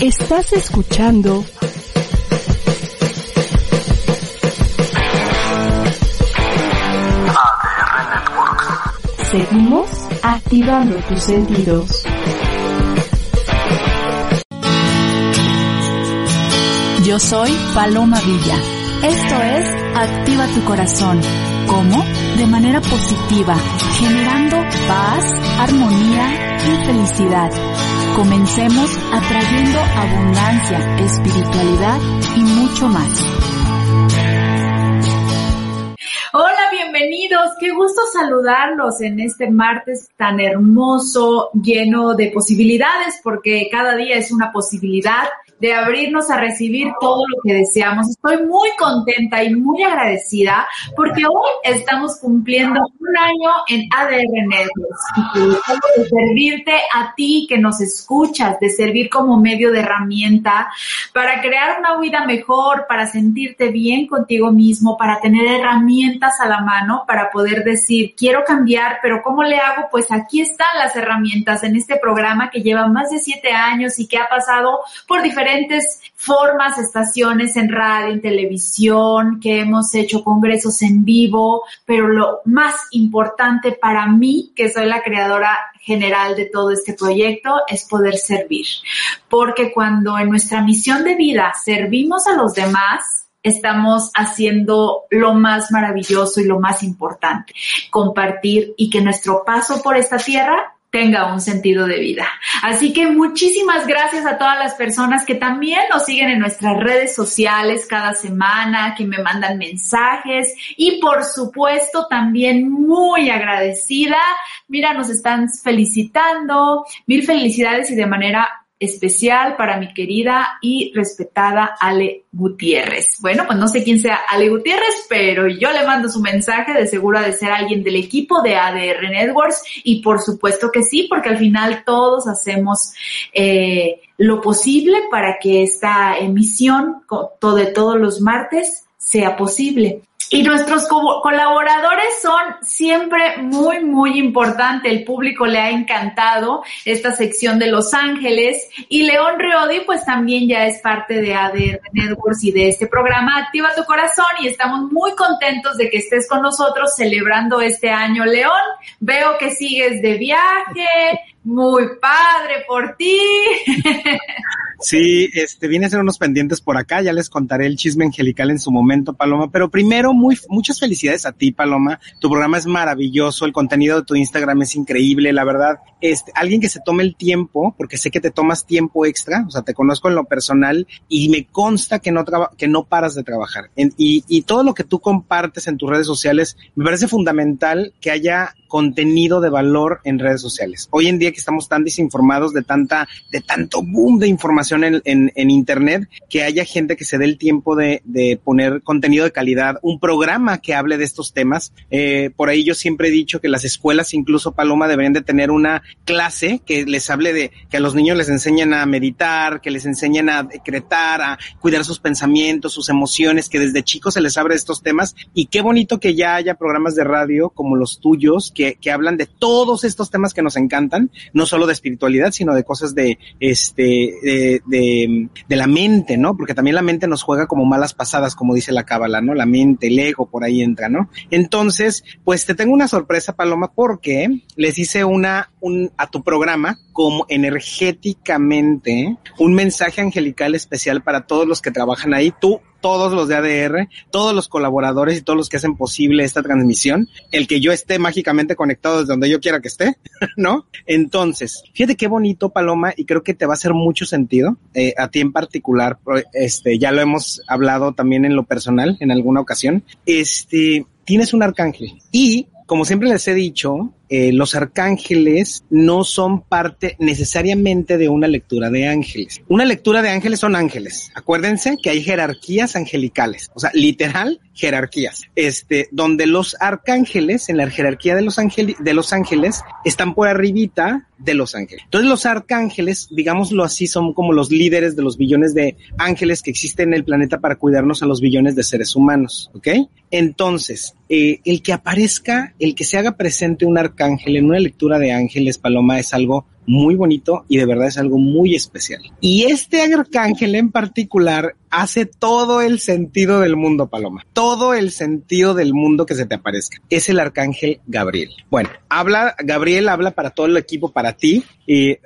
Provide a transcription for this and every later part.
Estás escuchando. Seguimos activando tus sentidos. Yo soy Paloma Villa. Esto es Activa tu corazón. ¿Cómo? De manera positiva, generando paz, armonía y felicidad. Comencemos atrayendo abundancia, espiritualidad y mucho más. Hola, bienvenidos. Qué gusto saludarlos en este martes tan hermoso, lleno de posibilidades, porque cada día es una posibilidad de abrirnos a recibir todo lo que deseamos. Estoy muy contenta y muy agradecida porque hoy estamos cumpliendo un año en ADR Networks de servirte a ti que nos escuchas, de servir como medio de herramienta para crear una vida mejor, para sentirte bien contigo mismo, para tener herramientas a la mano para poder decir, quiero cambiar, pero ¿cómo le hago? Pues aquí están las herramientas en este programa que lleva más de siete años y que ha pasado por diferentes diferentes formas, estaciones en radio, en televisión, que hemos hecho congresos en vivo, pero lo más importante para mí, que soy la creadora general de todo este proyecto, es poder servir. Porque cuando en nuestra misión de vida servimos a los demás, estamos haciendo lo más maravilloso y lo más importante, compartir y que nuestro paso por esta tierra tenga un sentido de vida. Así que muchísimas gracias a todas las personas que también nos siguen en nuestras redes sociales cada semana, que me mandan mensajes y por supuesto también muy agradecida. Mira, nos están felicitando. Mil felicidades y de manera especial para mi querida y respetada Ale Gutiérrez. Bueno, pues no sé quién sea Ale Gutiérrez, pero yo le mando su mensaje de seguro de ser alguien del equipo de ADR Networks y por supuesto que sí, porque al final todos hacemos eh, lo posible para que esta emisión de todos los martes sea posible. Y nuestros colaboradores son siempre muy, muy importantes. El público le ha encantado esta sección de Los Ángeles. Y León Riodi, pues también ya es parte de ADR Networks y de este programa Activa tu Corazón. Y estamos muy contentos de que estés con nosotros celebrando este año, León. Veo que sigues de viaje. Muy padre por ti. Sí, este, viene a ser unos pendientes por acá, ya les contaré el chisme angelical en su momento, Paloma, pero primero, muy, muchas felicidades a ti, Paloma. Tu programa es maravilloso, el contenido de tu Instagram es increíble, la verdad. Este, alguien que se tome el tiempo, porque sé que te tomas tiempo extra, o sea, te conozco en lo personal y me consta que no que no paras de trabajar. y, y todo lo que tú compartes en tus redes sociales, me parece fundamental que haya contenido de valor en redes sociales. Hoy en día que estamos tan desinformados de tanta, de tanto boom de información en, en, en internet, que haya gente que se dé el tiempo de, de, poner contenido de calidad, un programa que hable de estos temas. Eh, por ahí yo siempre he dicho que las escuelas, incluso Paloma, deberían de tener una clase que les hable de, que a los niños les enseñen a meditar, que les enseñen a decretar, a cuidar sus pensamientos, sus emociones, que desde chicos se les abre estos temas. Y qué bonito que ya haya programas de radio como los tuyos, que, que hablan de todos estos temas que nos encantan, no solo de espiritualidad, sino de cosas de, este, de, de, de la mente, ¿no? Porque también la mente nos juega como malas pasadas, como dice la cábala, ¿no? La mente, el ego, por ahí entra, ¿no? Entonces, pues te tengo una sorpresa, Paloma, porque les hice una, un, a tu programa como energéticamente un mensaje angelical especial para todos los que trabajan ahí. Tú todos los de ADR, todos los colaboradores y todos los que hacen posible esta transmisión, el que yo esté mágicamente conectado desde donde yo quiera que esté, ¿no? Entonces, fíjate qué bonito, Paloma, y creo que te va a hacer mucho sentido, eh, a ti en particular, este, ya lo hemos hablado también en lo personal en alguna ocasión, este, tienes un arcángel y como siempre les he dicho, eh, los arcángeles no son parte necesariamente de una lectura de ángeles. Una lectura de ángeles son ángeles. Acuérdense que hay jerarquías angelicales, o sea, literal jerarquías, este, donde los arcángeles en la jerarquía de los, de los ángeles están por arribita de los ángeles. Entonces los arcángeles, digámoslo así, son como los líderes de los billones de ángeles que existen en el planeta para cuidarnos a los billones de seres humanos, ¿ok? Entonces, eh, el que aparezca, el que se haga presente un arcángel en una lectura de ángeles, Paloma, es algo muy bonito y de verdad es algo muy especial. Y este arcángel en particular hace todo el sentido del mundo, Paloma. Todo el sentido del mundo que se te aparezca. Es el arcángel Gabriel. Bueno, habla, Gabriel habla para todo el equipo, para ti. Y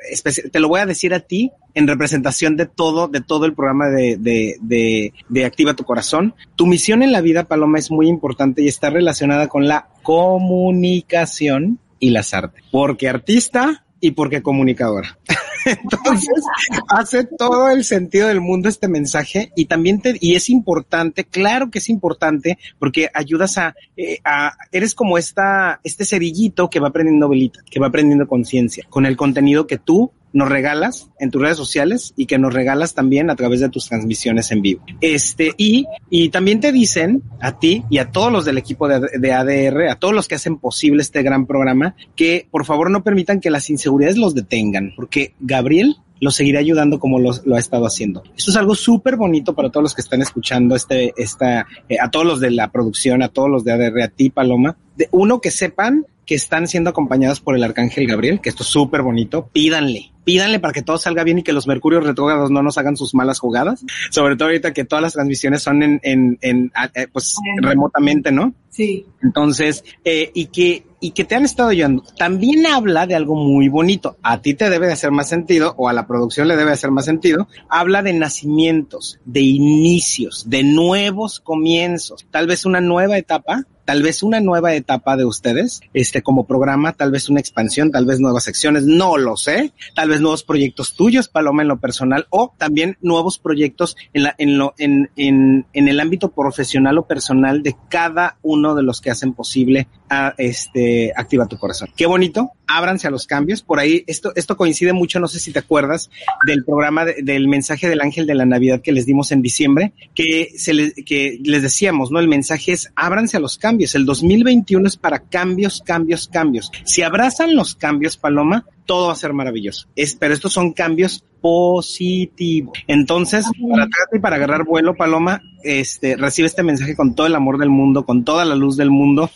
te lo voy a decir a ti en representación de todo, de todo el programa de, de, de, de Activa tu Corazón. Tu misión en la vida, Paloma, es muy importante y está relacionada con la comunicación y las artes. Porque artista y porque comunicadora. Entonces, hace todo el sentido del mundo este mensaje y también te, y es importante, claro que es importante, porque ayudas a, eh, a eres como esta, este cerillito que va aprendiendo velita, que va aprendiendo conciencia, con el contenido que tú nos regalas en tus redes sociales y que nos regalas también a través de tus transmisiones en vivo. Este, y, y también te dicen a ti y a todos los del equipo de, de ADR, a todos los que hacen posible este gran programa, que por favor no permitan que las inseguridades los detengan, porque Gabriel lo seguirá ayudando como lo, lo ha estado haciendo. Esto es algo súper bonito para todos los que están escuchando este, esta, eh, a todos los de la producción, a todos los de ADR, a ti, Paloma. De, uno, que sepan que están siendo acompañados por el Arcángel Gabriel, que esto es súper bonito, pídanle, pídanle para que todo salga bien y que los mercurios retrógrados no nos hagan sus malas jugadas, sobre todo ahorita que todas las transmisiones son en, en, en eh, pues remotamente, ¿no? Sí. Entonces, eh, y que, y que te han estado ayudando. También habla de algo muy bonito. A ti te debe de hacer más sentido, o a la producción le debe hacer más sentido. Habla de nacimientos, de inicios, de nuevos comienzos, tal vez una nueva etapa tal vez una nueva etapa de ustedes, este como programa, tal vez una expansión, tal vez nuevas secciones, no lo sé, tal vez nuevos proyectos tuyos, Paloma, en lo personal, o también nuevos proyectos en la, en lo, en, en, en el ámbito profesional o personal de cada uno de los que hacen posible a este Activa tu Corazón. Qué bonito, ábranse a los cambios. Por ahí, esto, esto coincide mucho, no sé si te acuerdas, del programa de, del mensaje del ángel de la Navidad que les dimos en diciembre, que se les, que les decíamos, ¿no? El mensaje es ábranse a los cambios. El 2021 es para cambios, cambios, cambios. Si abrazan los cambios, Paloma, todo va a ser maravilloso. Es, pero estos son cambios positivos. Entonces, para tratar y para agarrar vuelo, Paloma, este, recibe este mensaje con todo el amor del mundo, con toda la luz del mundo.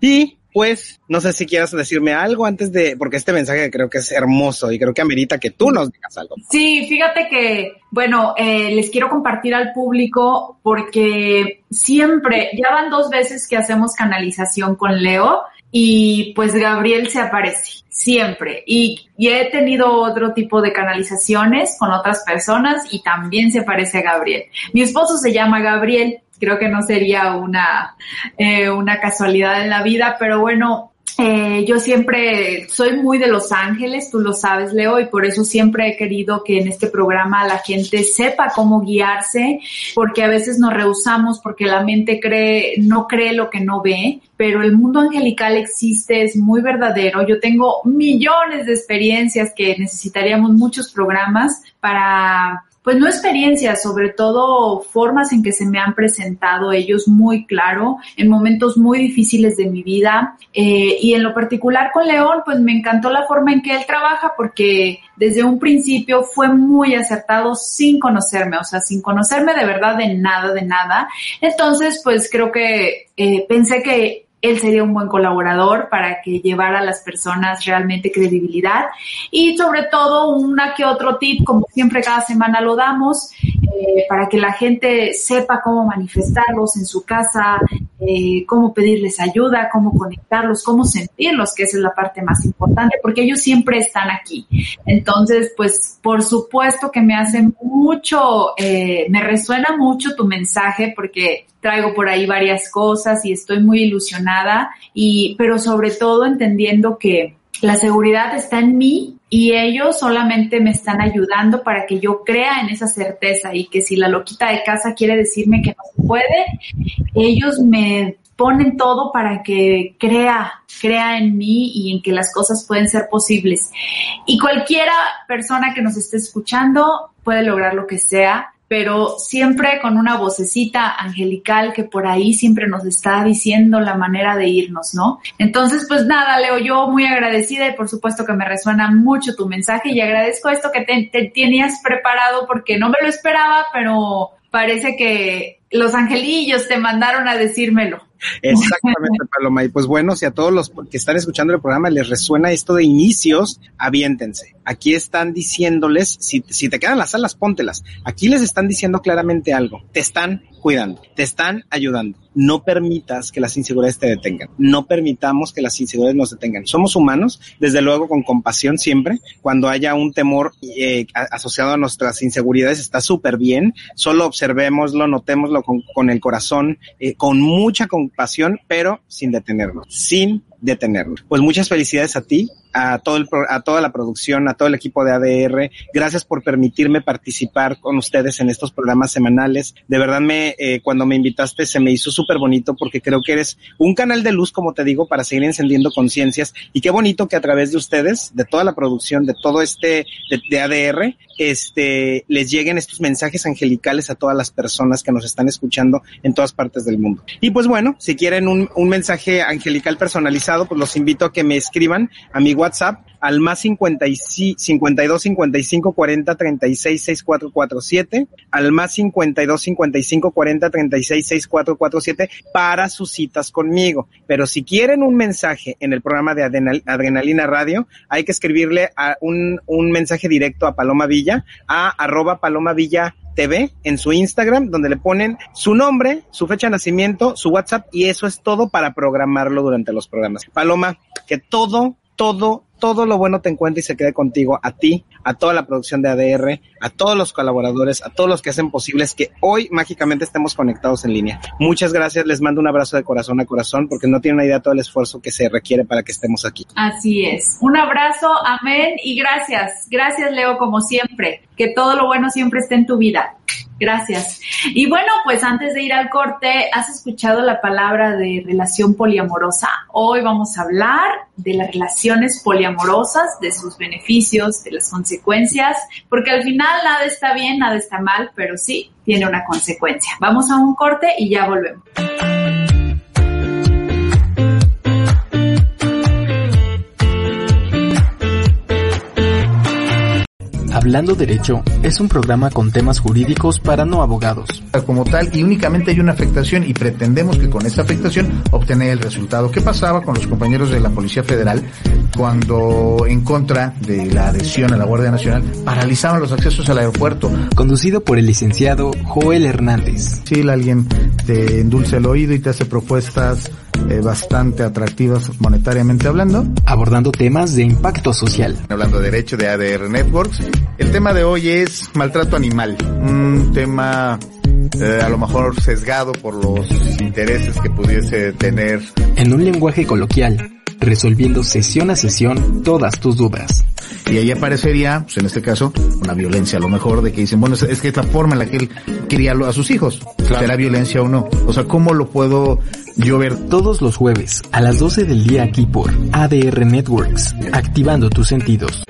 Y pues, no sé si quieras decirme algo antes de, porque este mensaje creo que es hermoso y creo que amerita que tú nos digas algo. Sí, fíjate que, bueno, eh, les quiero compartir al público porque siempre, ya van dos veces que hacemos canalización con Leo y pues Gabriel se aparece siempre. Y, he tenido otro tipo de canalizaciones con otras personas y también se parece a Gabriel. Mi esposo se llama Gabriel, creo que no sería una, eh, una casualidad en la vida, pero bueno, eh, yo siempre soy muy de Los Ángeles, tú lo sabes, Leo, y por eso siempre he querido que en este programa la gente sepa cómo guiarse, porque a veces nos rehusamos porque la mente cree, no cree lo que no ve, pero el mundo angelical existe, es muy verdadero. Yo tengo millones de experiencias que necesitaríamos muchos programas para pues no experiencias, sobre todo formas en que se me han presentado ellos muy claro en momentos muy difíciles de mi vida. Eh, y en lo particular con León, pues me encantó la forma en que él trabaja porque desde un principio fue muy acertado sin conocerme, o sea, sin conocerme de verdad de nada, de nada. Entonces, pues creo que eh, pensé que él sería un buen colaborador para que llevara a las personas realmente credibilidad y sobre todo una que otro tip, como siempre cada semana lo damos, eh, para que la gente sepa cómo manifestarlos en su casa, eh, cómo pedirles ayuda, cómo conectarlos, cómo sentirlos, que esa es la parte más importante, porque ellos siempre están aquí. Entonces, pues por supuesto que me hace mucho, eh, me resuena mucho tu mensaje porque traigo por ahí varias cosas y estoy muy ilusionada y, pero sobre todo entendiendo que la seguridad está en mí y ellos solamente me están ayudando para que yo crea en esa certeza y que si la loquita de casa quiere decirme que no se puede, ellos me ponen todo para que crea, crea en mí y en que las cosas pueden ser posibles. Y cualquiera persona que nos esté escuchando puede lograr lo que sea pero siempre con una vocecita angelical que por ahí siempre nos está diciendo la manera de irnos, ¿no? Entonces, pues nada, Leo, yo muy agradecida y por supuesto que me resuena mucho tu mensaje y agradezco esto que te, te tenías preparado porque no me lo esperaba, pero parece que los angelillos te mandaron a decírmelo. Exactamente, Paloma. Y pues bueno, si a todos los que están escuchando el programa les resuena esto de inicios, aviéntense. Aquí están diciéndoles, si, si te quedan las alas, póntelas. Aquí les están diciendo claramente algo. Te están cuidando, te están ayudando. No permitas que las inseguridades te detengan. No permitamos que las inseguridades nos detengan. Somos humanos, desde luego con compasión siempre. Cuando haya un temor eh, asociado a nuestras inseguridades está súper bien. Solo observémoslo, notémoslo con, el corazón, eh, con mucha compasión, pero sin detenernos, sin detenerlo. Pues muchas felicidades a ti, a todo el, a toda la producción, a todo el equipo de ADR. Gracias por permitirme participar con ustedes en estos programas semanales. De verdad me, eh, cuando me invitaste se me hizo súper bonito porque creo que eres un canal de luz, como te digo, para seguir encendiendo conciencias. Y qué bonito que a través de ustedes, de toda la producción, de todo este, de, ADR, este, les lleguen estos mensajes angelicales a todas las personas que nos están escuchando en todas partes del mundo. Y pues bueno, si quieren un, un mensaje angelical personalizado, pues los invito a que me escriban a mi WhatsApp al más 52 55 40 36 64 47, al más 52 55 40 36 64 47 para sus citas conmigo. Pero si quieren un mensaje en el programa de Adrenal, Adrenalina Radio, hay que escribirle a un, un mensaje directo a Paloma Villa, a arroba Paloma Villa TV en su Instagram, donde le ponen su nombre, su fecha de nacimiento, su WhatsApp y eso es todo para programarlo durante los programas. Paloma, que todo, todo, todo lo bueno te encuentre y se quede contigo, a ti, a toda la producción de ADR, a todos los colaboradores, a todos los que hacen posibles que hoy mágicamente estemos conectados en línea. Muchas gracias, les mando un abrazo de corazón a corazón porque no tienen una idea de todo el esfuerzo que se requiere para que estemos aquí. Así es. Un abrazo, amén y gracias. Gracias, Leo, como siempre. Que todo lo bueno siempre esté en tu vida. Gracias. Y bueno, pues antes de ir al corte, ¿has escuchado la palabra de relación poliamorosa? Hoy vamos a hablar de las relaciones poliamorosas, de sus beneficios, de las consecuencias, porque al final nada está bien, nada está mal, pero sí tiene una consecuencia. Vamos a un corte y ya volvemos. Hablando Derecho es un programa con temas jurídicos para no abogados. Como tal, y únicamente hay una afectación y pretendemos que con esa afectación obtener el resultado. ¿Qué pasaba con los compañeros de la Policía Federal cuando en contra de la adhesión a la Guardia Nacional paralizaban los accesos al aeropuerto? Conducido por el licenciado Joel Hernández. Sí, alguien te endulce el oído y te hace propuestas eh, bastante atractivas monetariamente hablando. Abordando temas de impacto social. Hablando de derecho de ADR Networks. El tema de hoy es maltrato animal. Un tema eh, a lo mejor sesgado por los intereses que pudiese tener. En un lenguaje coloquial, resolviendo sesión a sesión todas tus dudas. Y ahí aparecería, pues en este caso, una violencia a lo mejor de que dicen, bueno, es que es la forma en la que él cría a sus hijos. Claro. ¿Será violencia o no? O sea, ¿cómo lo puedo yo ver? Todos los jueves a las 12 del día aquí por ADR Networks, activando tus sentidos.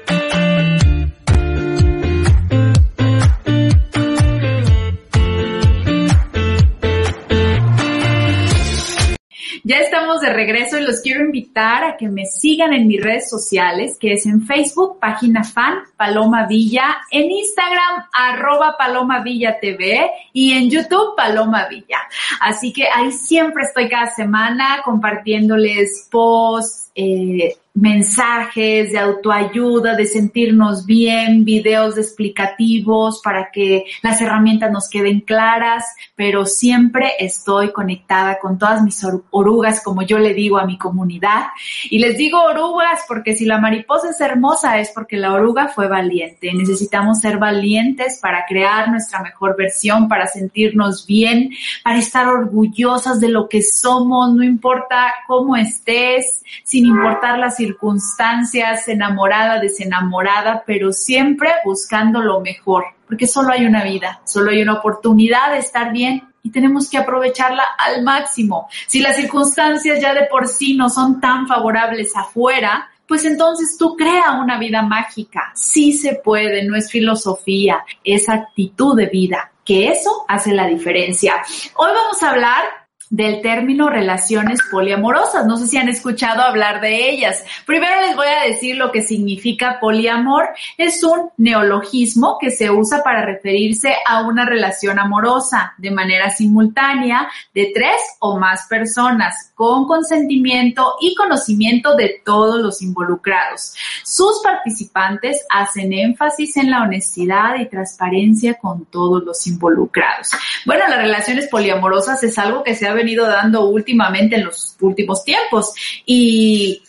De regreso y los quiero invitar a que me sigan en mis redes sociales, que es en Facebook, página fan Paloma Villa, en Instagram, arroba Paloma Villa TV y en YouTube, Paloma Villa. Así que ahí siempre estoy cada semana compartiéndoles posts, eh, mensajes de autoayuda, de sentirnos bien, videos explicativos para que las herramientas nos queden claras, pero siempre estoy conectada con todas mis orugas, como yo le digo a mi comunidad. Y les digo orugas porque si la mariposa es hermosa es porque la oruga fue valiente. Necesitamos ser valientes para crear nuestra mejor versión, para sentirnos bien, para estar orgullosas de lo que somos, no importa cómo estés, sin importar las circunstancias, enamorada, desenamorada, pero siempre buscando lo mejor, porque solo hay una vida, solo hay una oportunidad de estar bien y tenemos que aprovecharla al máximo. Si las circunstancias ya de por sí no son tan favorables afuera, pues entonces tú crea una vida mágica. Sí se puede, no es filosofía, es actitud de vida, que eso hace la diferencia. Hoy vamos a hablar del término relaciones poliamorosas. No sé si han escuchado hablar de ellas. Primero les voy a decir lo que significa poliamor. Es un neologismo que se usa para referirse a una relación amorosa de manera simultánea de tres o más personas con consentimiento y conocimiento de todos los involucrados. Sus participantes hacen énfasis en la honestidad y transparencia con todos los involucrados. Bueno, las relaciones poliamorosas es algo que se ha venido dando últimamente en los últimos tiempos y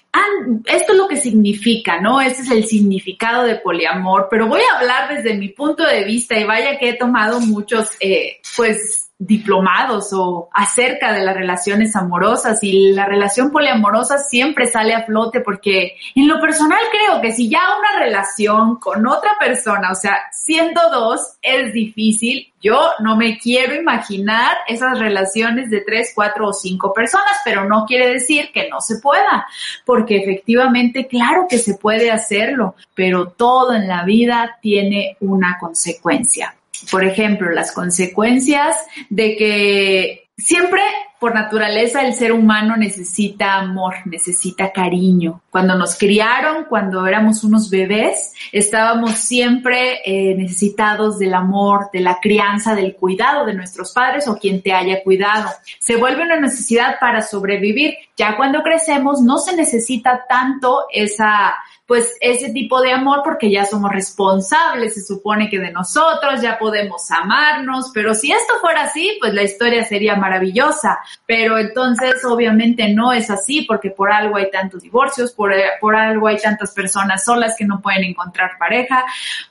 esto es lo que significa, ¿no? Este es el significado de poliamor, pero voy a hablar desde mi punto de vista y vaya que he tomado muchos, eh, pues, diplomados o acerca de las relaciones amorosas y la relación poliamorosa siempre sale a flote porque en lo personal creo que si ya una relación con otra persona, o sea, siendo dos, es difícil, yo no me quiero imaginar esas relaciones de tres, cuatro o cinco personas, pero no quiere decir que no se pueda, porque efectivamente, claro que se puede hacerlo, pero todo en la vida tiene una consecuencia por ejemplo, las consecuencias de que siempre por naturaleza el ser humano necesita amor, necesita cariño. Cuando nos criaron, cuando éramos unos bebés, estábamos siempre eh, necesitados del amor, de la crianza, del cuidado de nuestros padres o quien te haya cuidado. Se vuelve una necesidad para sobrevivir. Ya cuando crecemos no se necesita tanto esa pues ese tipo de amor porque ya somos responsables, se supone que de nosotros, ya podemos amarnos, pero si esto fuera así, pues la historia sería maravillosa, pero entonces obviamente no es así porque por algo hay tantos divorcios, por, por algo hay tantas personas solas que no pueden encontrar pareja,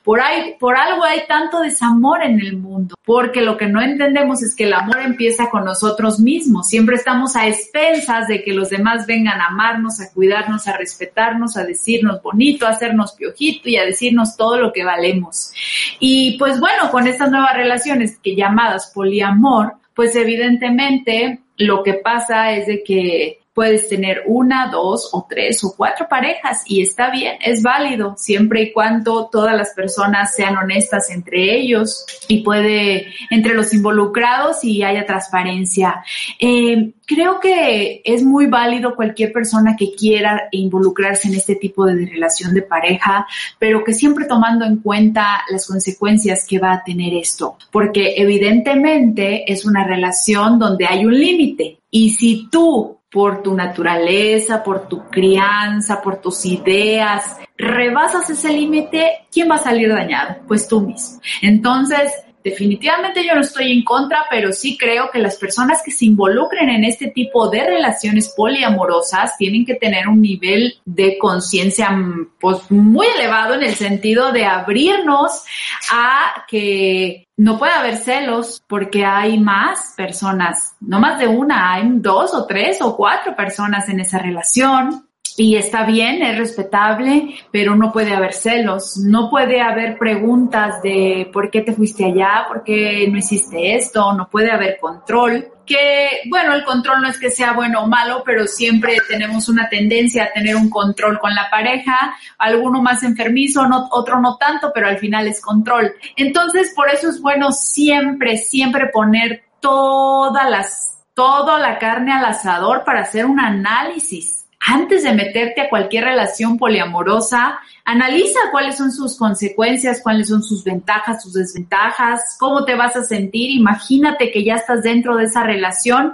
por, ahí, por algo hay tanto desamor en el mundo, porque lo que no entendemos es que el amor empieza con nosotros mismos, siempre estamos a expensas de que los demás vengan a amarnos, a cuidarnos, a respetarnos, a decirnos bonito, a hacernos piojito y a decirnos todo lo que valemos. Y pues bueno, con estas nuevas relaciones que llamadas poliamor, pues evidentemente lo que pasa es de que Puedes tener una, dos o tres o cuatro parejas y está bien, es válido, siempre y cuando todas las personas sean honestas entre ellos y puede, entre los involucrados y haya transparencia. Eh, creo que es muy válido cualquier persona que quiera involucrarse en este tipo de relación de pareja, pero que siempre tomando en cuenta las consecuencias que va a tener esto, porque evidentemente es una relación donde hay un límite. Y si tú por tu naturaleza, por tu crianza, por tus ideas, rebasas ese límite, ¿quién va a salir dañado? Pues tú mismo. Entonces, definitivamente yo no estoy en contra, pero sí creo que las personas que se involucren en este tipo de relaciones poliamorosas tienen que tener un nivel de conciencia pues muy elevado en el sentido de abrirnos a que no puede haber celos porque hay más personas, no más de una, hay dos o tres o cuatro personas en esa relación. Y está bien, es respetable, pero no puede haber celos, no puede haber preguntas de por qué te fuiste allá, por qué no hiciste esto, no puede haber control. Que, bueno, el control no es que sea bueno o malo, pero siempre tenemos una tendencia a tener un control con la pareja, alguno más enfermizo, otro no tanto, pero al final es control. Entonces, por eso es bueno siempre, siempre poner todas las, toda la carne al asador para hacer un análisis antes de meterte a cualquier relación poliamorosa, analiza cuáles son sus consecuencias, cuáles son sus ventajas, sus desventajas, cómo te vas a sentir. Imagínate que ya estás dentro de esa relación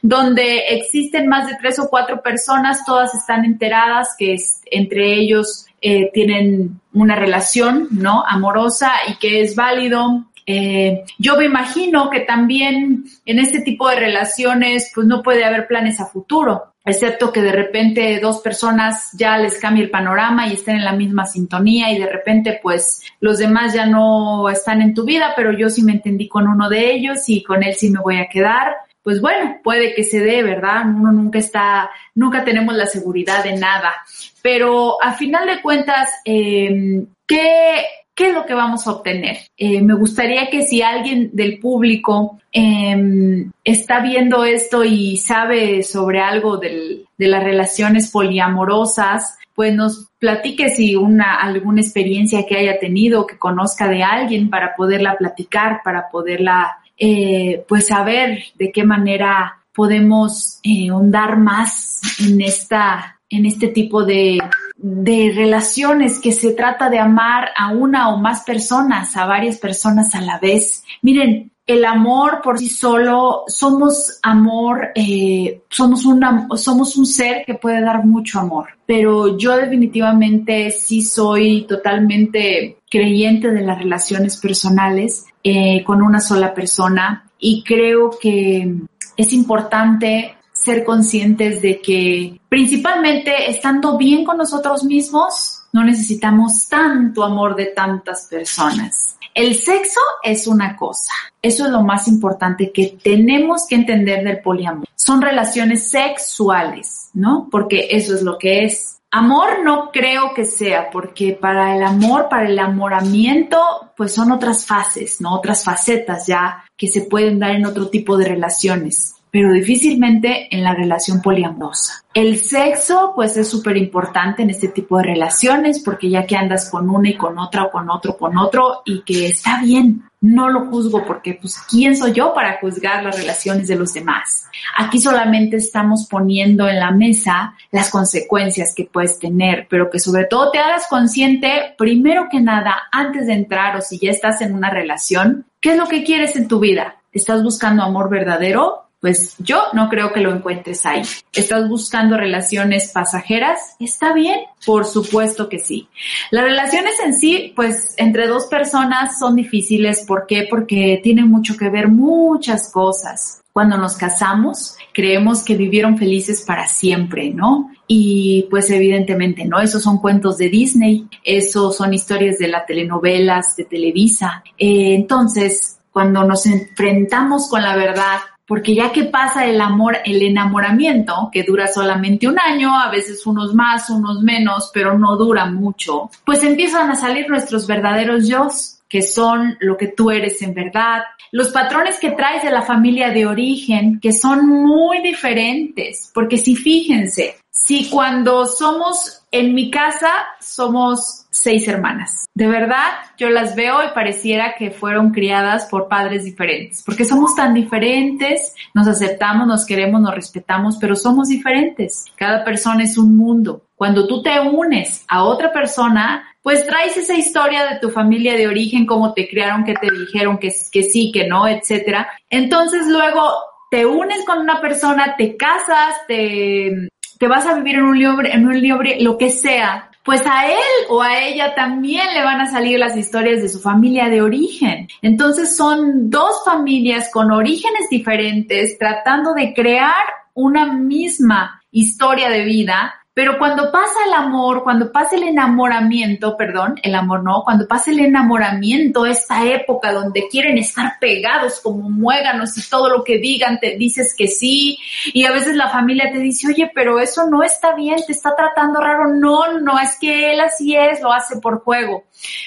donde existen más de tres o cuatro personas, todas están enteradas que entre ellos eh, tienen una relación, ¿no? Amorosa y que es válido eh, yo me imagino que también en este tipo de relaciones pues no puede haber planes a futuro excepto que de repente dos personas ya les cambie el panorama y estén en la misma sintonía y de repente pues los demás ya no están en tu vida, pero yo sí me entendí con uno de ellos y con él sí me voy a quedar. Pues bueno, puede que se dé, ¿verdad? Uno nunca está, nunca tenemos la seguridad de nada. Pero a final de cuentas, eh, ¿qué, ¿qué es lo que vamos a obtener? Eh, me gustaría que si alguien del público em, está viendo esto y sabe sobre algo de las relaciones poliamorosas, pues nos platique si una alguna experiencia que haya tenido, que conozca de alguien para poderla platicar, para poderla, eh, pues saber de qué manera podemos eh, ahondar más en esta, en este tipo de, de relaciones que se trata de amar a una o más personas, a varias personas a la vez. Miren, el amor por sí solo, somos amor, eh, somos, una, somos un ser que puede dar mucho amor, pero yo definitivamente sí soy totalmente creyente de las relaciones personales eh, con una sola persona y creo que es importante ser conscientes de que principalmente estando bien con nosotros mismos, no necesitamos tanto amor de tantas personas. El sexo es una cosa. Eso es lo más importante que tenemos que entender del poliamor. Son relaciones sexuales, ¿no? Porque eso es lo que es. Amor no creo que sea, porque para el amor, para el amoramiento, pues son otras fases, ¿no? Otras facetas ya que se pueden dar en otro tipo de relaciones pero difícilmente en la relación poliamorosa. El sexo, pues es súper importante en este tipo de relaciones porque ya que andas con una y con otra o con otro, con otro y que está bien, no lo juzgo porque pues quién soy yo para juzgar las relaciones de los demás. Aquí solamente estamos poniendo en la mesa las consecuencias que puedes tener, pero que sobre todo te hagas consciente, primero que nada, antes de entrar o si ya estás en una relación, ¿qué es lo que quieres en tu vida? ¿Estás buscando amor verdadero? Pues yo no creo que lo encuentres ahí. ¿Estás buscando relaciones pasajeras? Está bien, por supuesto que sí. Las relaciones en sí, pues entre dos personas son difíciles. ¿Por qué? Porque tienen mucho que ver muchas cosas. Cuando nos casamos, creemos que vivieron felices para siempre, ¿no? Y pues evidentemente no, esos son cuentos de Disney, esos son historias de las telenovelas, de Televisa. Eh, entonces, cuando nos enfrentamos con la verdad, porque ya que pasa el amor, el enamoramiento, que dura solamente un año, a veces unos más, unos menos, pero no dura mucho, pues empiezan a salir nuestros verdaderos yo, que son lo que tú eres en verdad, los patrones que traes de la familia de origen, que son muy diferentes, porque si fíjense, si cuando somos en mi casa somos seis hermanas. De verdad, yo las veo y pareciera que fueron criadas por padres diferentes, porque somos tan diferentes, nos aceptamos, nos queremos, nos respetamos, pero somos diferentes. Cada persona es un mundo. Cuando tú te unes a otra persona, pues traes esa historia de tu familia de origen, cómo te criaron, que te dijeron que, que sí, que no, etcétera. Entonces luego te unes con una persona, te casas, te, te vas a vivir en un libre, en un libre, lo que sea, pues a él o a ella también le van a salir las historias de su familia de origen. Entonces son dos familias con orígenes diferentes tratando de crear una misma historia de vida pero cuando pasa el amor, cuando pasa el enamoramiento, perdón, el amor no, cuando pasa el enamoramiento, esta época donde quieren estar pegados como muéganos y todo lo que digan te dices que sí, y a veces la familia te dice, oye, pero eso no está bien, te está tratando raro. No, no, es que él así es, lo hace por juego.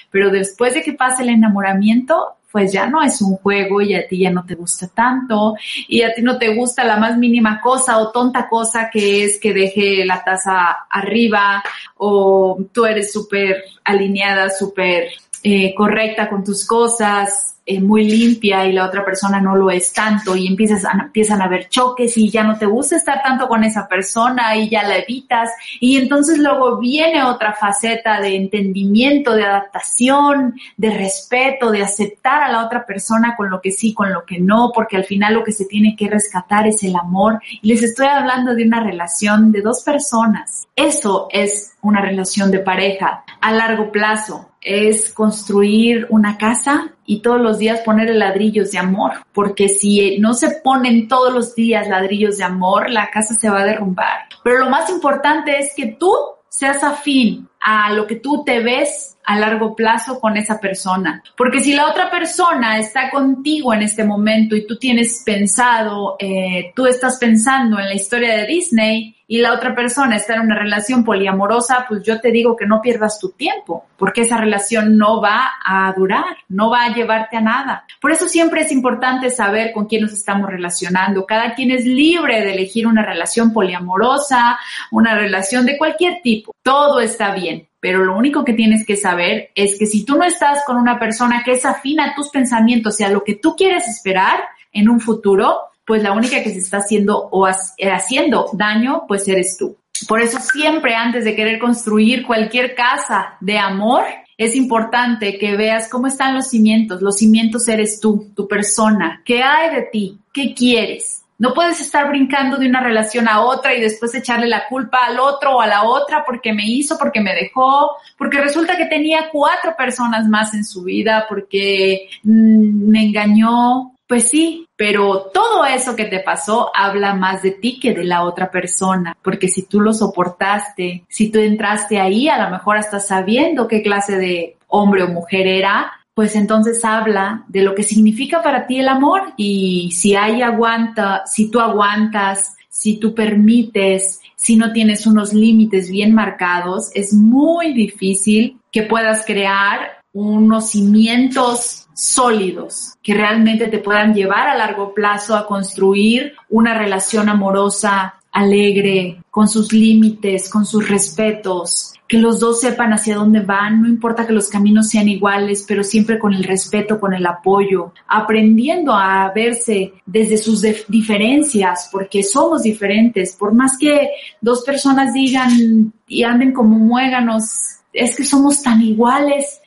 Pero después de que pasa el enamoramiento, pues ya no es un juego y a ti ya no te gusta tanto y a ti no te gusta la más mínima cosa o tonta cosa que es que deje la taza arriba o tú eres súper alineada, súper eh, correcta con tus cosas eh, muy limpia y la otra persona no lo es tanto y empiezas a, empiezan a haber choques y ya no te gusta estar tanto con esa persona y ya la evitas. Y entonces luego viene otra faceta de entendimiento, de adaptación, de respeto, de aceptar a la otra persona con lo que sí, con lo que no, porque al final lo que se tiene que rescatar es el amor. Y les estoy hablando de una relación de dos personas. Eso es una relación de pareja a largo plazo es construir una casa y todos los días ponerle ladrillos de amor, porque si no se ponen todos los días ladrillos de amor, la casa se va a derrumbar. Pero lo más importante es que tú seas afín a lo que tú te ves a largo plazo con esa persona. Porque si la otra persona está contigo en este momento y tú tienes pensado, eh, tú estás pensando en la historia de Disney y la otra persona está en una relación poliamorosa, pues yo te digo que no pierdas tu tiempo, porque esa relación no va a durar, no va a llevarte a nada. Por eso siempre es importante saber con quién nos estamos relacionando. Cada quien es libre de elegir una relación poliamorosa, una relación de cualquier tipo. Todo está bien pero lo único que tienes que saber es que si tú no estás con una persona que es afina a tus pensamientos y a lo que tú quieres esperar en un futuro, pues la única que se está haciendo o haciendo daño, pues eres tú. Por eso siempre antes de querer construir cualquier casa de amor, es importante que veas cómo están los cimientos. Los cimientos eres tú, tu persona. ¿Qué hay de ti? ¿Qué quieres? No puedes estar brincando de una relación a otra y después echarle la culpa al otro o a la otra porque me hizo, porque me dejó, porque resulta que tenía cuatro personas más en su vida, porque mm, me engañó, pues sí, pero todo eso que te pasó habla más de ti que de la otra persona, porque si tú lo soportaste, si tú entraste ahí, a lo mejor hasta sabiendo qué clase de hombre o mujer era, pues entonces habla de lo que significa para ti el amor. Y si hay aguanta, si tú aguantas, si tú permites, si no tienes unos límites bien marcados, es muy difícil que puedas crear unos cimientos sólidos que realmente te puedan llevar a largo plazo a construir una relación amorosa alegre, con sus límites, con sus respetos, que los dos sepan hacia dónde van, no importa que los caminos sean iguales, pero siempre con el respeto, con el apoyo, aprendiendo a verse desde sus diferencias, porque somos diferentes, por más que dos personas digan y anden como muéganos, es que somos tan iguales,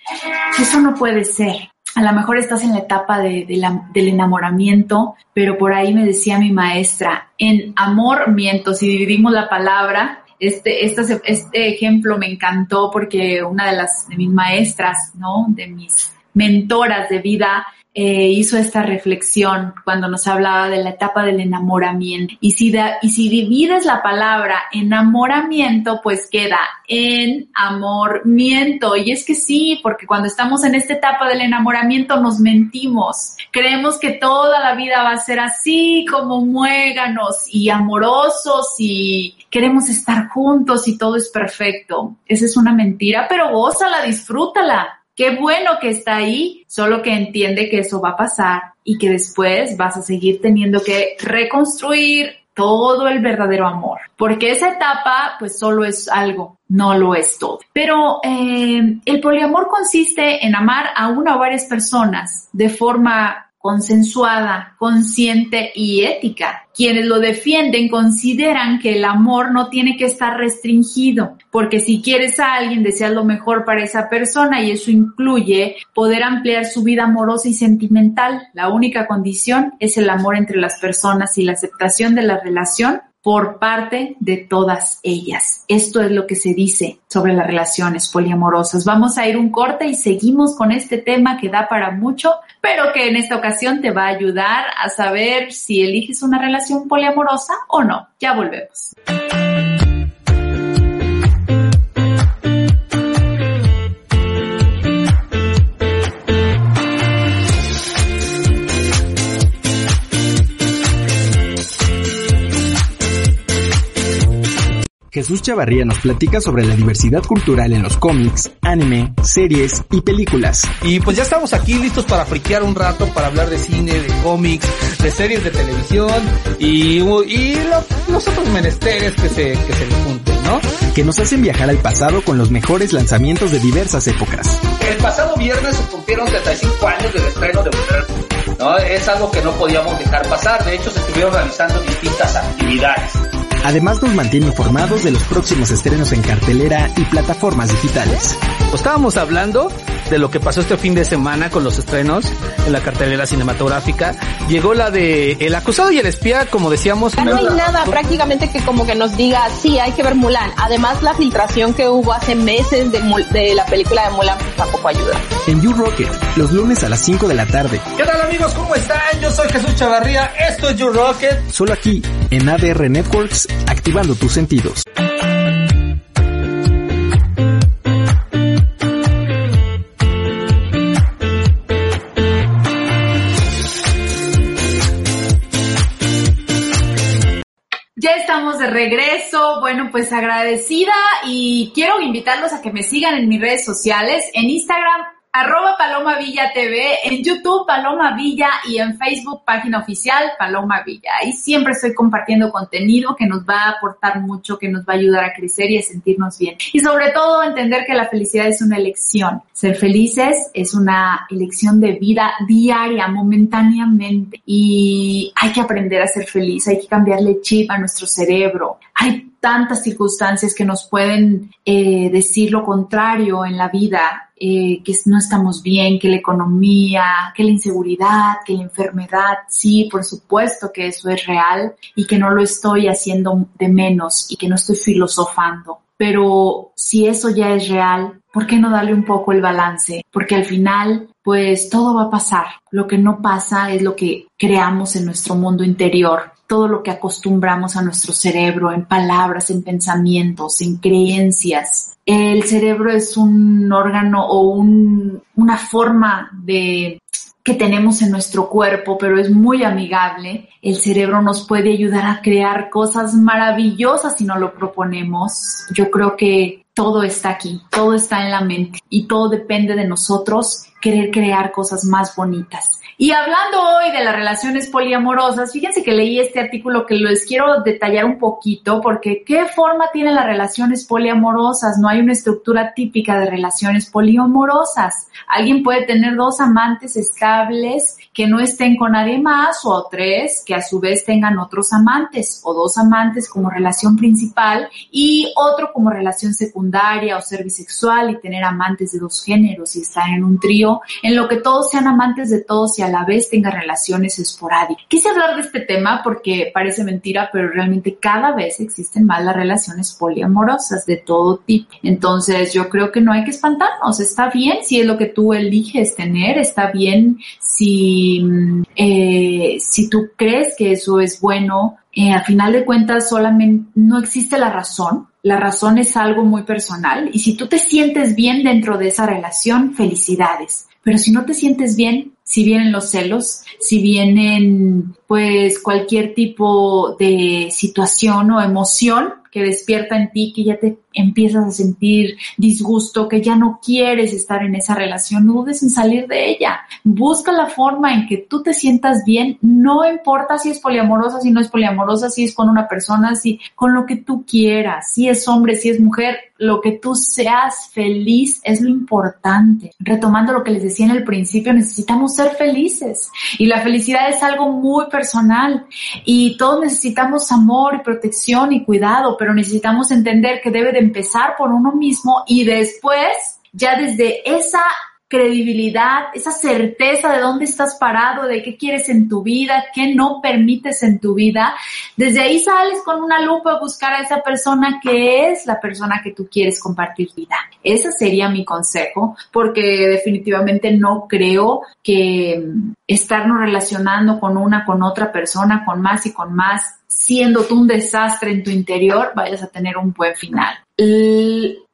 eso no puede ser. A lo mejor estás en la etapa de, del enamoramiento, pero por ahí me decía mi maestra, en amor miento, si dividimos la palabra, este, este, este ejemplo me encantó porque una de las, de mis maestras, ¿no? De mis mentoras de vida, eh, hizo esta reflexión cuando nos hablaba de la etapa del enamoramiento. Y si, y si divides la palabra enamoramiento, pues queda en amormiento. Y es que sí, porque cuando estamos en esta etapa del enamoramiento nos mentimos. Creemos que toda la vida va a ser así, como muéganos y amorosos y queremos estar juntos y todo es perfecto. Esa es una mentira, pero gózala, disfrútala. Qué bueno que está ahí, solo que entiende que eso va a pasar y que después vas a seguir teniendo que reconstruir todo el verdadero amor. Porque esa etapa pues solo es algo, no lo es todo. Pero eh, el poliamor consiste en amar a una o varias personas de forma consensuada, consciente y ética. Quienes lo defienden consideran que el amor no tiene que estar restringido, porque si quieres a alguien deseas lo mejor para esa persona y eso incluye poder ampliar su vida amorosa y sentimental. La única condición es el amor entre las personas y la aceptación de la relación por parte de todas ellas. Esto es lo que se dice sobre las relaciones poliamorosas. Vamos a ir un corte y seguimos con este tema que da para mucho, pero que en esta ocasión te va a ayudar a saber si eliges una relación poliamorosa o no. Ya volvemos. Jesús Chavarría nos platica sobre la diversidad cultural en los cómics, anime, series y películas. Y pues ya estamos aquí listos para friquear un rato, para hablar de cine, de cómics, de series de televisión y, y los otros menesteres que se, que se junten, ¿no? Que nos hacen viajar al pasado con los mejores lanzamientos de diversas épocas. El pasado viernes se cumplieron 35 años del estreno de Mujer ¿no? Es algo que no podíamos dejar pasar, de hecho se estuvieron realizando distintas actividades. Además nos mantiene informados de los próximos estrenos en cartelera y plataformas digitales. Estábamos hablando de lo que pasó este fin de semana con los estrenos en la cartelera cinematográfica. Llegó la de El acusado y el espía, como decíamos. No hay nada prácticamente que como que nos diga, sí, hay que ver Mulan. Además, la filtración que hubo hace meses de, de la película de Mulan pues, tampoco ayuda. En You Rocket, los lunes a las 5 de la tarde. ¿Qué tal amigos? ¿Cómo están? Yo soy Jesús Chavarría. Esto es You Rocket. Solo aquí, en ADR Networks activando tus sentidos. Estamos de regreso. Bueno, pues agradecida y quiero invitarlos a que me sigan en mis redes sociales. En Instagram arroba Paloma Villa TV, en YouTube Paloma Villa y en Facebook página oficial Paloma Villa. Ahí siempre estoy compartiendo contenido que nos va a aportar mucho, que nos va a ayudar a crecer y a sentirnos bien. Y sobre todo entender que la felicidad es una elección. Ser felices es una elección de vida diaria, momentáneamente. Y hay que aprender a ser feliz, hay que cambiarle chip a nuestro cerebro. Hay tantas circunstancias que nos pueden eh, decir lo contrario en la vida, eh, que no estamos bien, que la economía, que la inseguridad, que la enfermedad, sí, por supuesto que eso es real y que no lo estoy haciendo de menos y que no estoy filosofando. Pero si eso ya es real, ¿por qué no darle un poco el balance? Porque al final, pues todo va a pasar. Lo que no pasa es lo que creamos en nuestro mundo interior todo lo que acostumbramos a nuestro cerebro en palabras, en pensamientos, en creencias. El cerebro es un órgano o un, una forma de que tenemos en nuestro cuerpo, pero es muy amigable. El cerebro nos puede ayudar a crear cosas maravillosas si no lo proponemos. Yo creo que todo está aquí, todo está en la mente y todo depende de nosotros querer crear cosas más bonitas. Y hablando hoy de las relaciones poliamorosas, fíjense que leí este artículo que les quiero detallar un poquito porque ¿qué forma tienen las relaciones poliamorosas? Una estructura típica de relaciones poliamorosas. Alguien puede tener dos amantes estables que no estén con nadie más o tres que a su vez tengan otros amantes o dos amantes como relación principal y otro como relación secundaria o ser bisexual y tener amantes de dos géneros y estar en un trío en lo que todos sean amantes de todos y a la vez tenga relaciones esporádicas. Quise hablar de este tema porque parece mentira, pero realmente cada vez existen más las relaciones poliamorosas de todo tipo. Entonces yo creo que no hay que espantarnos, está bien si es lo que tú eliges tener, está bien si, mm, eh, si tú crees que eso es bueno. Eh, a final de cuentas solamente no existe la razón, la razón es algo muy personal y si tú te sientes bien dentro de esa relación, felicidades. Pero si no te sientes bien, si vienen los celos, si vienen pues cualquier tipo de situación o emoción que despierta en ti, que ya te empiezas a sentir disgusto, que ya no quieres estar en esa relación, no dudes en salir de ella. Busca la forma en que tú te sientas bien, no importa si es poliamorosa, si no es poliamorosa, si es con una persona, si con lo que tú quieras, si es hombre, si es mujer, lo que tú seas feliz es lo importante. Retomando lo que les decía en el principio, necesitamos ser felices y la felicidad es algo muy personal y todos necesitamos amor y protección y cuidado, pero necesitamos entender que debe de empezar por uno mismo y después ya desde esa credibilidad, esa certeza de dónde estás parado, de qué quieres en tu vida, qué no permites en tu vida. Desde ahí sales con una lupa a buscar a esa persona que es la persona que tú quieres compartir vida. Ese sería mi consejo, porque definitivamente no creo que mm, estarnos relacionando con una, con otra persona, con más y con más, siendo tú un desastre en tu interior, vayas a tener un buen final.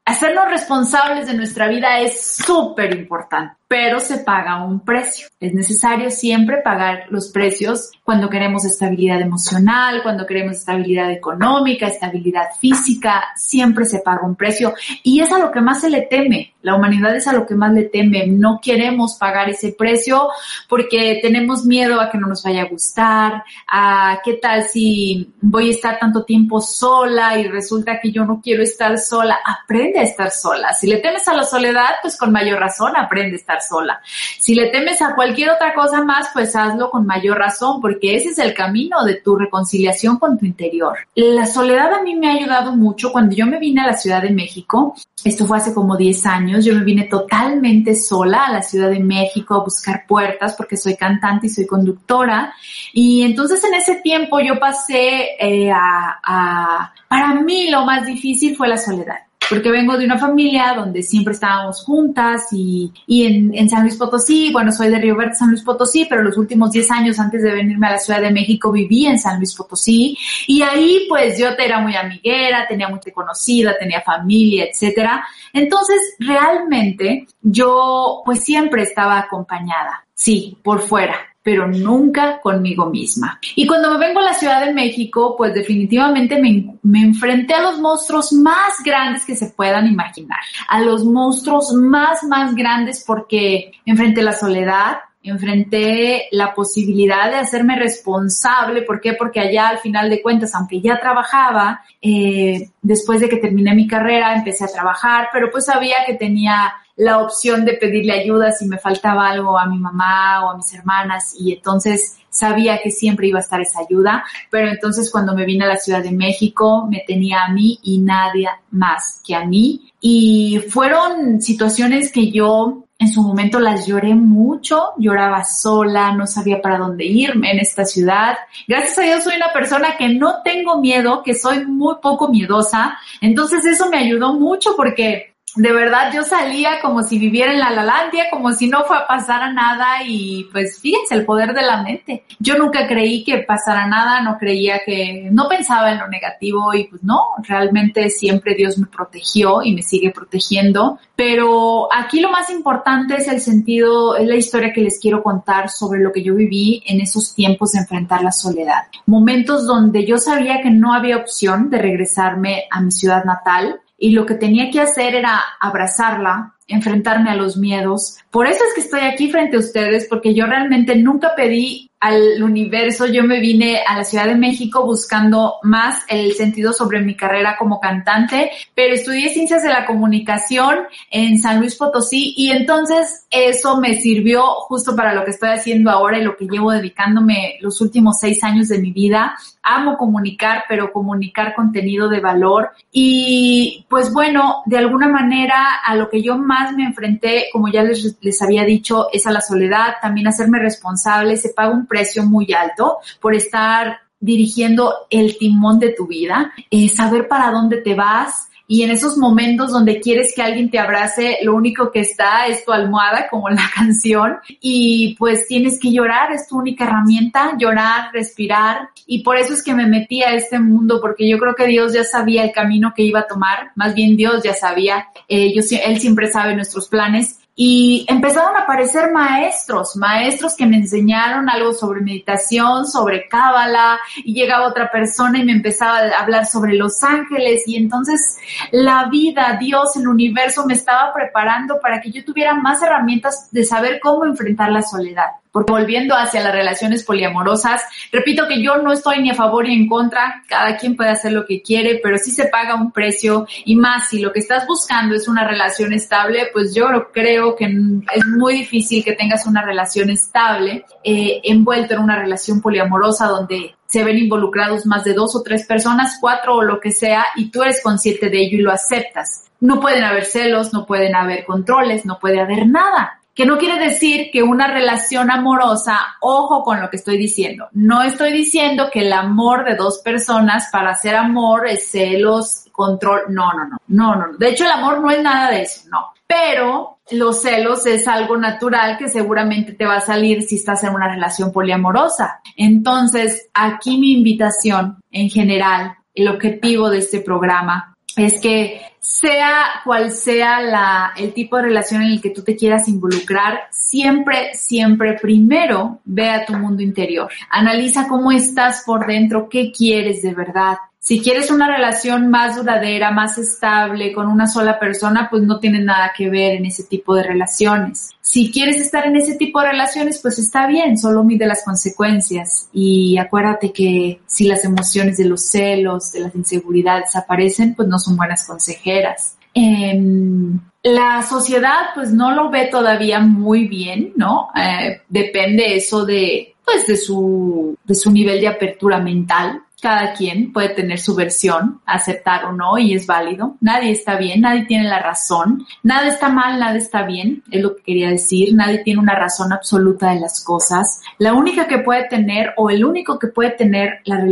Hacernos responsables de nuestra vida es súper importante pero se paga un precio. Es necesario siempre pagar los precios cuando queremos estabilidad emocional, cuando queremos estabilidad económica, estabilidad física, siempre se paga un precio y es a lo que más se le teme. La humanidad es a lo que más le teme. No queremos pagar ese precio porque tenemos miedo a que no nos vaya a gustar, a qué tal si voy a estar tanto tiempo sola y resulta que yo no quiero estar sola. Aprende a estar sola. Si le temes a la soledad, pues con mayor razón aprende a estar sola. Si le temes a cualquier otra cosa más, pues hazlo con mayor razón, porque ese es el camino de tu reconciliación con tu interior. La soledad a mí me ha ayudado mucho. Cuando yo me vine a la Ciudad de México, esto fue hace como 10 años, yo me vine totalmente sola a la Ciudad de México a buscar puertas porque soy cantante y soy conductora. Y entonces en ese tiempo yo pasé eh, a... Para mí lo más difícil fue la soledad porque vengo de una familia donde siempre estábamos juntas y, y en, San Luis Potosí, bueno, soy de Río Verde, San Luis Potosí, pero los últimos 10 años antes de venirme a la Ciudad de México viví en San Luis Potosí y ahí pues yo era muy amiguera, tenía mucha conocida, tenía familia, etcétera. Entonces, realmente yo pues siempre estaba acompañada sí, por fuera, pero nunca conmigo misma. Y cuando me vengo a la Ciudad de México, pues definitivamente me, me, enfrenté a los monstruos más grandes que se puedan imaginar, a los monstruos más, más grandes porque enfrenté la soledad, enfrenté la posibilidad de hacerme responsable. ¿Por qué? Porque allá al final de cuentas, aunque ya trabajaba, eh, después de que terminé mi carrera, empecé a trabajar, pero pues sabía que tenía la opción de pedirle ayuda si me faltaba algo a mi mamá o a mis hermanas y entonces sabía que siempre iba a estar esa ayuda, pero entonces cuando me vine a la Ciudad de México me tenía a mí y nadie más que a mí y fueron situaciones que yo en su momento las lloré mucho, lloraba sola, no sabía para dónde irme en esta ciudad. Gracias a Dios soy una persona que no tengo miedo, que soy muy poco miedosa. Entonces eso me ayudó mucho porque de verdad yo salía como si viviera en la Lalandia, como si no fue a pasar a nada y pues fíjense el poder de la mente. Yo nunca creí que pasara nada, no creía que, no pensaba en lo negativo y pues no, realmente siempre Dios me protegió y me sigue protegiendo. Pero aquí lo más importante es el sentido, es la historia que les quiero contar sobre lo que yo viví en esos tiempos de enfrentar la soledad. Momentos donde yo sabía que no había opción de regresarme a mi ciudad natal y lo que tenía que hacer era abrazarla, enfrentarme a los miedos. Por eso es que estoy aquí frente a ustedes, porque yo realmente nunca pedí al universo, yo me vine a la Ciudad de México buscando más el sentido sobre mi carrera como cantante, pero estudié ciencias de la comunicación en San Luis Potosí y entonces eso me sirvió justo para lo que estoy haciendo ahora y lo que llevo dedicándome los últimos seis años de mi vida. Amo comunicar, pero comunicar contenido de valor. Y pues bueno, de alguna manera a lo que yo más me enfrenté, como ya les, les había dicho, es a la soledad, también hacerme responsable, se paga un precio muy alto por estar dirigiendo el timón de tu vida, eh, saber para dónde te vas, y en esos momentos donde quieres que alguien te abrace, lo único que está es tu almohada, como la canción, y pues tienes que llorar, es tu única herramienta, llorar, respirar, y por eso es que me metí a este mundo, porque yo creo que Dios ya sabía el camino que iba a tomar, más bien Dios ya sabía, eh, Él siempre sabe nuestros planes, y empezaron a aparecer maestros, maestros que me enseñaron algo sobre meditación, sobre cábala, y llegaba otra persona y me empezaba a hablar sobre los ángeles, y entonces la vida, Dios, el universo me estaba preparando para que yo tuviera más herramientas de saber cómo enfrentar la soledad. Porque volviendo hacia las relaciones poliamorosas, repito que yo no estoy ni a favor ni en contra, cada quien puede hacer lo que quiere, pero sí se paga un precio y más si lo que estás buscando es una relación estable, pues yo creo que es muy difícil que tengas una relación estable eh, envuelto en una relación poliamorosa donde se ven involucrados más de dos o tres personas, cuatro o lo que sea, y tú eres consciente de ello y lo aceptas. No pueden haber celos, no pueden haber controles, no puede haber nada que no quiere decir que una relación amorosa, ojo con lo que estoy diciendo, no estoy diciendo que el amor de dos personas para hacer amor es celos, control, no, no, no, no, no, de hecho el amor no es nada de eso, no, pero los celos es algo natural que seguramente te va a salir si estás en una relación poliamorosa. Entonces, aquí mi invitación en general, el objetivo de este programa es que sea cual sea la, el tipo de relación en el que tú te quieras involucrar, siempre, siempre primero ve a tu mundo interior. Analiza cómo estás por dentro, qué quieres de verdad, si quieres una relación más duradera, más estable con una sola persona, pues no tiene nada que ver en ese tipo de relaciones. Si quieres estar en ese tipo de relaciones, pues está bien, solo mide las consecuencias y acuérdate que si las emociones de los celos, de las inseguridades aparecen, pues no son buenas consejeras. Em, la sociedad pues no lo ve todavía muy bien, ¿no? Eh, depende eso de, pues de su, de su nivel de apertura mental cada quien puede tener su versión, aceptar o no, y es válido. Nadie está bien, nadie tiene la razón. Nada está mal, nada está bien, es lo que quería decir. Nadie tiene una razón absoluta de las cosas. La única que puede tener, o el único que puede tener la,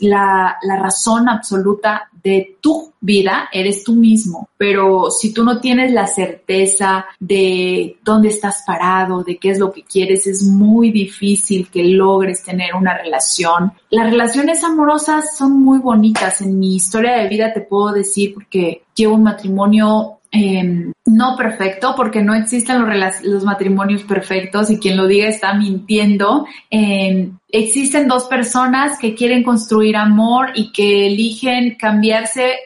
la, la razón absoluta de tu vida eres tú mismo, pero si tú no tienes la certeza de dónde estás parado, de qué es lo que quieres, es muy difícil que logres tener una relación. Las relaciones amorosas son muy bonitas. En mi historia de vida te puedo decir porque llevo un matrimonio eh, no perfecto, porque no existen los, los, matrimonios perfectos y quien lo diga está mintiendo. Eh, existen dos personas que quieren construir amor y que eligen cambiarse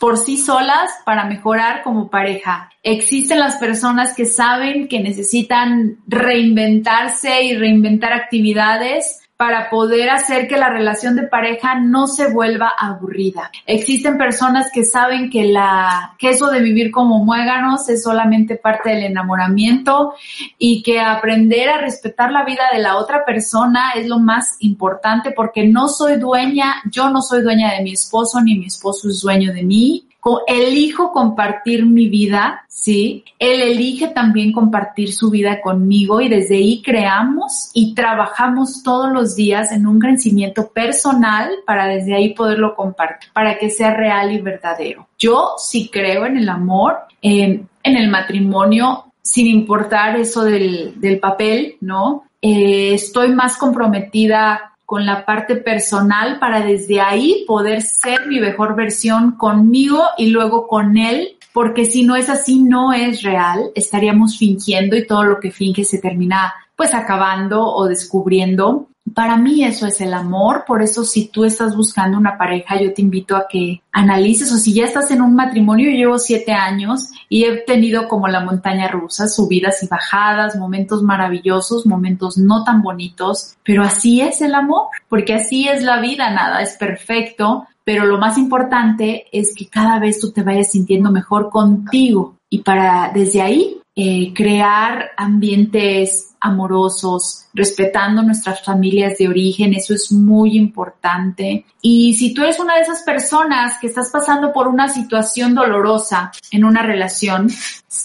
por sí solas para mejorar como pareja. Existen las personas que saben que necesitan reinventarse y reinventar actividades para poder hacer que la relación de pareja no se vuelva aburrida. Existen personas que saben que la, que eso de vivir como muéganos es solamente parte del enamoramiento y que aprender a respetar la vida de la otra persona es lo más importante porque no soy dueña, yo no soy dueña de mi esposo ni mi esposo es dueño de mí elijo compartir mi vida, ¿sí? Él elige también compartir su vida conmigo y desde ahí creamos y trabajamos todos los días en un crecimiento personal para desde ahí poderlo compartir, para que sea real y verdadero. Yo sí creo en el amor, en el matrimonio, sin importar eso del, papel, ¿no? Eh, estoy más comprometida con la parte personal para desde ahí poder ser mi mejor versión conmigo y luego con él, porque si no es así, no es real, estaríamos fingiendo y todo lo que finge se termina pues acabando o descubriendo. Para mí eso es el amor, por eso si tú estás buscando una pareja, yo te invito a que analices o si ya estás en un matrimonio, yo llevo siete años y he tenido como la montaña rusa, subidas y bajadas, momentos maravillosos, momentos no tan bonitos, pero así es el amor, porque así es la vida, nada es perfecto, pero lo más importante es que cada vez tú te vayas sintiendo mejor contigo. Y para desde ahí eh, crear ambientes amorosos, respetando nuestras familias de origen, eso es muy importante. Y si tú eres una de esas personas que estás pasando por una situación dolorosa en una relación,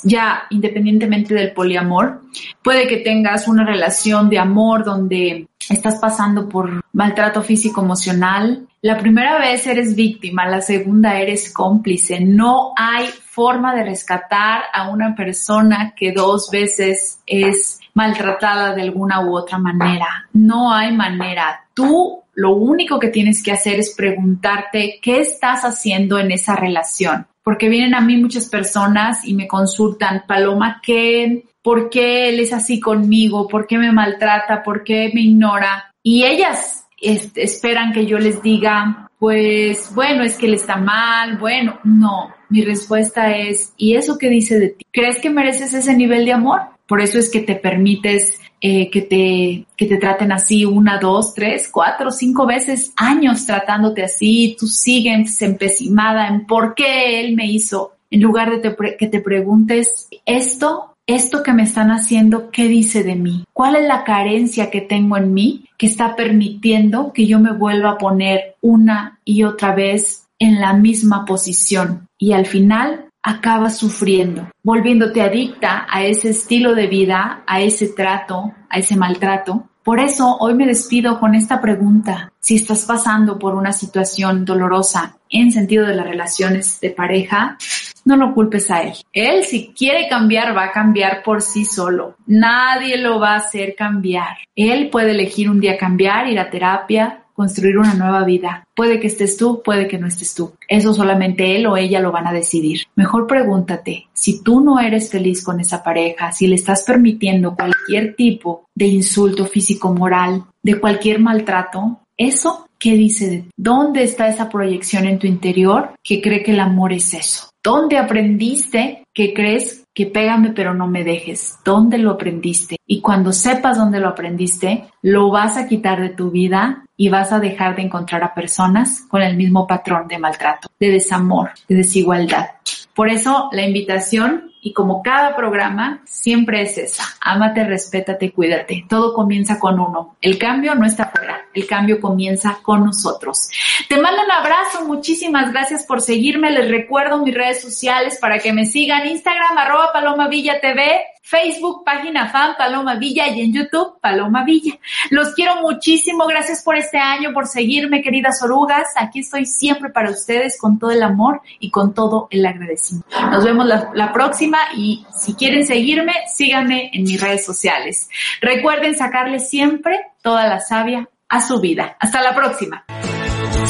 ya independientemente del poliamor, puede que tengas una relación de amor donde estás pasando por maltrato físico emocional. La primera vez eres víctima, la segunda eres cómplice. No hay forma de rescatar a una persona que dos veces es maltratada de alguna u otra manera. No hay manera. Tú lo único que tienes que hacer es preguntarte qué estás haciendo en esa relación. Porque vienen a mí muchas personas y me consultan, Paloma, ¿qué, ¿por qué él es así conmigo? ¿Por qué me maltrata? ¿Por qué me ignora? Y ellas esperan que yo les diga, pues bueno, es que él está mal, bueno, no, mi respuesta es, ¿y eso qué dice de ti? ¿Crees que mereces ese nivel de amor? Por eso es que te permites eh, que, te, que te traten así una, dos, tres, cuatro, cinco veces, años tratándote así, tú sigues empecinada en por qué él me hizo, en lugar de que te preguntes esto, esto que me están haciendo, ¿qué dice de mí? ¿Cuál es la carencia que tengo en mí que está permitiendo que yo me vuelva a poner una y otra vez en la misma posición? Y al final acabas sufriendo, volviéndote adicta a ese estilo de vida, a ese trato, a ese maltrato. Por eso hoy me despido con esta pregunta. Si estás pasando por una situación dolorosa en sentido de las relaciones de pareja, no lo culpes a él. Él si quiere cambiar va a cambiar por sí solo. Nadie lo va a hacer cambiar. Él puede elegir un día cambiar, ir a terapia, construir una nueva vida. Puede que estés tú, puede que no estés tú. Eso solamente él o ella lo van a decidir. Mejor pregúntate, si tú no eres feliz con esa pareja, si le estás permitiendo cualquier tipo de insulto físico, moral, de cualquier maltrato, eso, ¿qué dice de ti? ¿Dónde está esa proyección en tu interior que cree que el amor es eso? ¿Dónde aprendiste que crees que pégame pero no me dejes? ¿Dónde lo aprendiste? Y cuando sepas dónde lo aprendiste, lo vas a quitar de tu vida y vas a dejar de encontrar a personas con el mismo patrón de maltrato, de desamor, de desigualdad. Por eso la invitación y como cada programa, siempre es esa. Ámate, respétate, cuídate. Todo comienza con uno. El cambio no está fuera, el cambio comienza con nosotros. Te mando un abrazo, muchísimas gracias por seguirme. Les recuerdo mis redes sociales para que me sigan. Instagram, arroba Paloma Villa TV, Facebook, página fan Paloma Villa y en YouTube Paloma Villa. Los quiero muchísimo. Gracias por este año, por seguirme, queridas orugas. Aquí estoy siempre para ustedes con todo el amor y con todo el agradecimiento. Nos vemos la, próxima y si quieren seguirme, síganme en mis redes sociales. Recuerden sacarle siempre toda la savia a su vida. Hasta la próxima.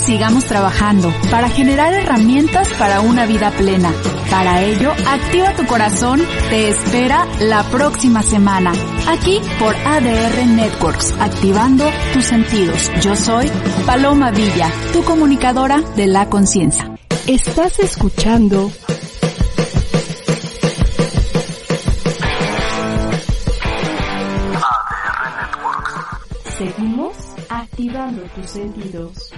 Sigamos trabajando para generar herramientas para una vida plena. Para ello, Activa tu Corazón te espera la próxima semana, aquí por ADR Networks, activando tus sentidos. Yo soy Paloma Villa, tu comunicadora de la conciencia. Estás escuchando ADR Networks. Seguimos activando tus sentidos.